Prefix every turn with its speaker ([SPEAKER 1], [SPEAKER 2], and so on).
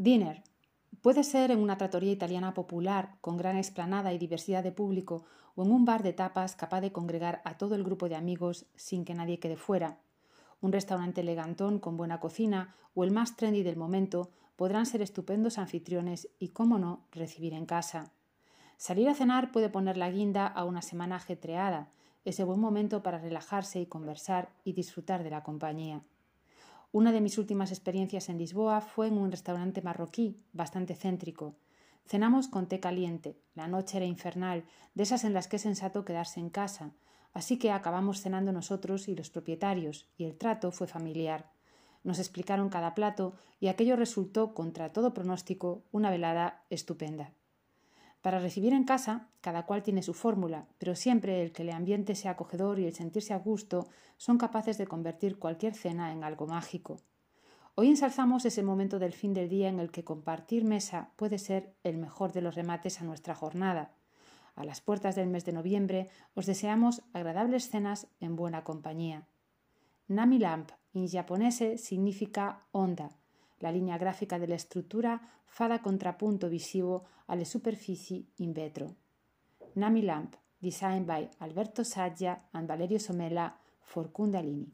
[SPEAKER 1] Dinner. Puede ser en una trattoria italiana popular, con gran explanada y diversidad de público, o en un bar de tapas capaz de congregar a todo el grupo de amigos sin que nadie quede fuera. Un restaurante elegantón con buena cocina o el más trendy del momento podrán ser estupendos anfitriones y, cómo no, recibir en casa. Salir a cenar puede poner la guinda a una semana ajetreada, ese buen momento para relajarse y conversar y disfrutar de la compañía. Una de mis últimas experiencias en Lisboa fue en un restaurante marroquí, bastante céntrico. Cenamos con té caliente, la noche era infernal, de esas en las que es sensato quedarse en casa, así que acabamos cenando nosotros y los propietarios, y el trato fue familiar. Nos explicaron cada plato y aquello resultó, contra todo pronóstico, una velada estupenda. Para recibir en casa, cada cual tiene su fórmula, pero siempre el que el ambiente sea acogedor y el sentirse a gusto son capaces de convertir cualquier cena en algo mágico. Hoy ensalzamos ese momento del fin del día en el que compartir mesa puede ser el mejor de los remates a nuestra jornada. A las puertas del mes de noviembre os deseamos agradables cenas en buena compañía. Nami Lamp en japonés significa onda, la linea gráfica de la estructura fa da contrapunto visivo alle superfici in vetro. Nami Lamp, designed by Alberto Saggia and Valerio Somella for Kundalini.